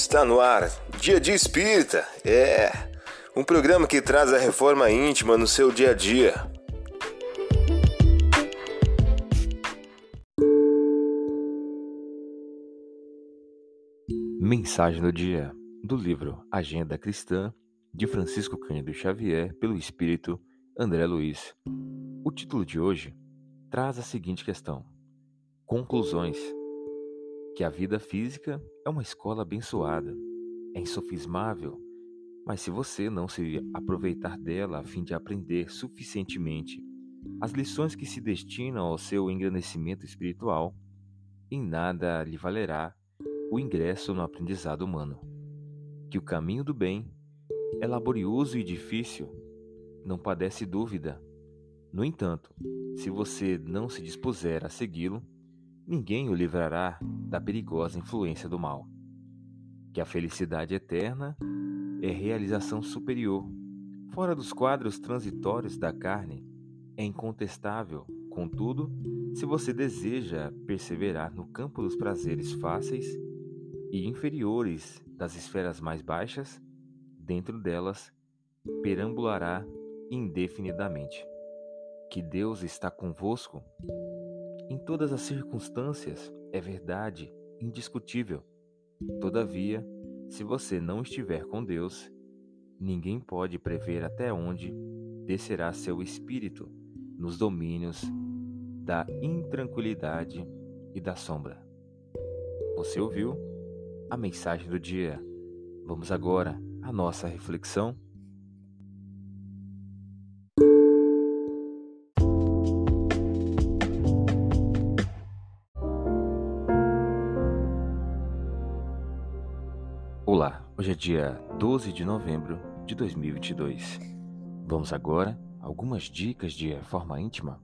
Está no ar, Dia de Espírita. É um programa que traz a reforma íntima no seu dia a dia. Mensagem do dia do livro Agenda Cristã de Francisco Cândido Xavier pelo espírito André Luiz. O título de hoje traz a seguinte questão: Conclusões. Que a vida física é uma escola abençoada, é insofismável, mas se você não se aproveitar dela a fim de aprender suficientemente as lições que se destinam ao seu engrandecimento espiritual, em nada lhe valerá o ingresso no aprendizado humano. Que o caminho do bem é laborioso e difícil, não padece dúvida. No entanto, se você não se dispuser a segui-lo, ninguém o livrará da perigosa influência do mal. Que a felicidade eterna é realização superior, fora dos quadros transitórios da carne, é incontestável. Contudo, se você deseja perseverar no campo dos prazeres fáceis e inferiores das esferas mais baixas, dentro delas perambulará indefinidamente. Que Deus está convosco em todas as circunstâncias é verdade indiscutível. Todavia, se você não estiver com Deus, ninguém pode prever até onde descerá seu espírito nos domínios da intranquilidade e da sombra. Você ouviu a mensagem do dia? Vamos agora à nossa reflexão. Hoje é dia 12 de novembro de 2022. Vamos agora a algumas dicas de reforma íntima?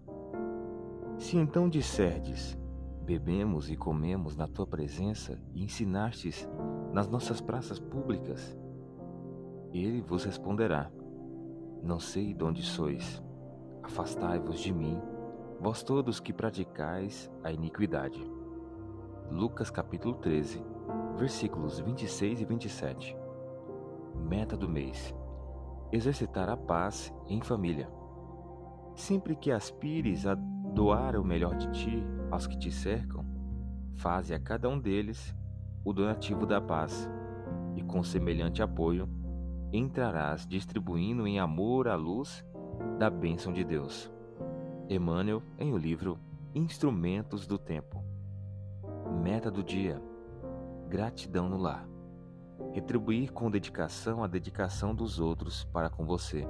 Se então disserdes, bebemos e comemos na tua presença e ensinastes nas nossas praças públicas, ele vos responderá: Não sei de onde sois, afastai-vos de mim, vós todos que praticais a iniquidade. Lucas capítulo 13, versículos 26 e 27. Meta do mês: exercitar a paz em família. Sempre que aspires a doar o melhor de ti aos que te cercam, faze a cada um deles o donativo da paz, e com semelhante apoio entrarás distribuindo em amor a luz da bênção de Deus. Emmanuel, em o livro Instrumentos do Tempo. Meta do dia gratidão no lar. Retribuir com dedicação a dedicação dos outros para com você.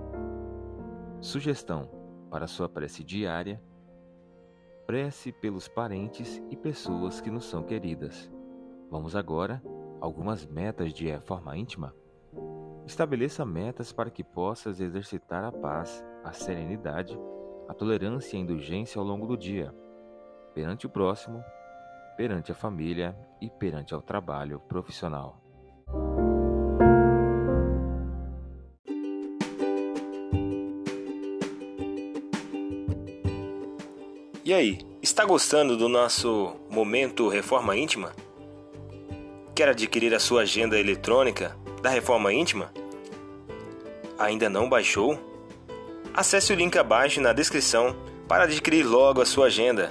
Sugestão para sua prece diária: prece pelos parentes e pessoas que nos são queridas. Vamos agora algumas metas de reforma íntima. Estabeleça metas para que possas exercitar a paz, a serenidade, a tolerância e a indulgência ao longo do dia, perante o próximo perante a família e perante ao trabalho profissional. E aí, está gostando do nosso momento Reforma Íntima? Quer adquirir a sua agenda eletrônica da Reforma Íntima? Ainda não baixou? Acesse o link abaixo na descrição para adquirir logo a sua agenda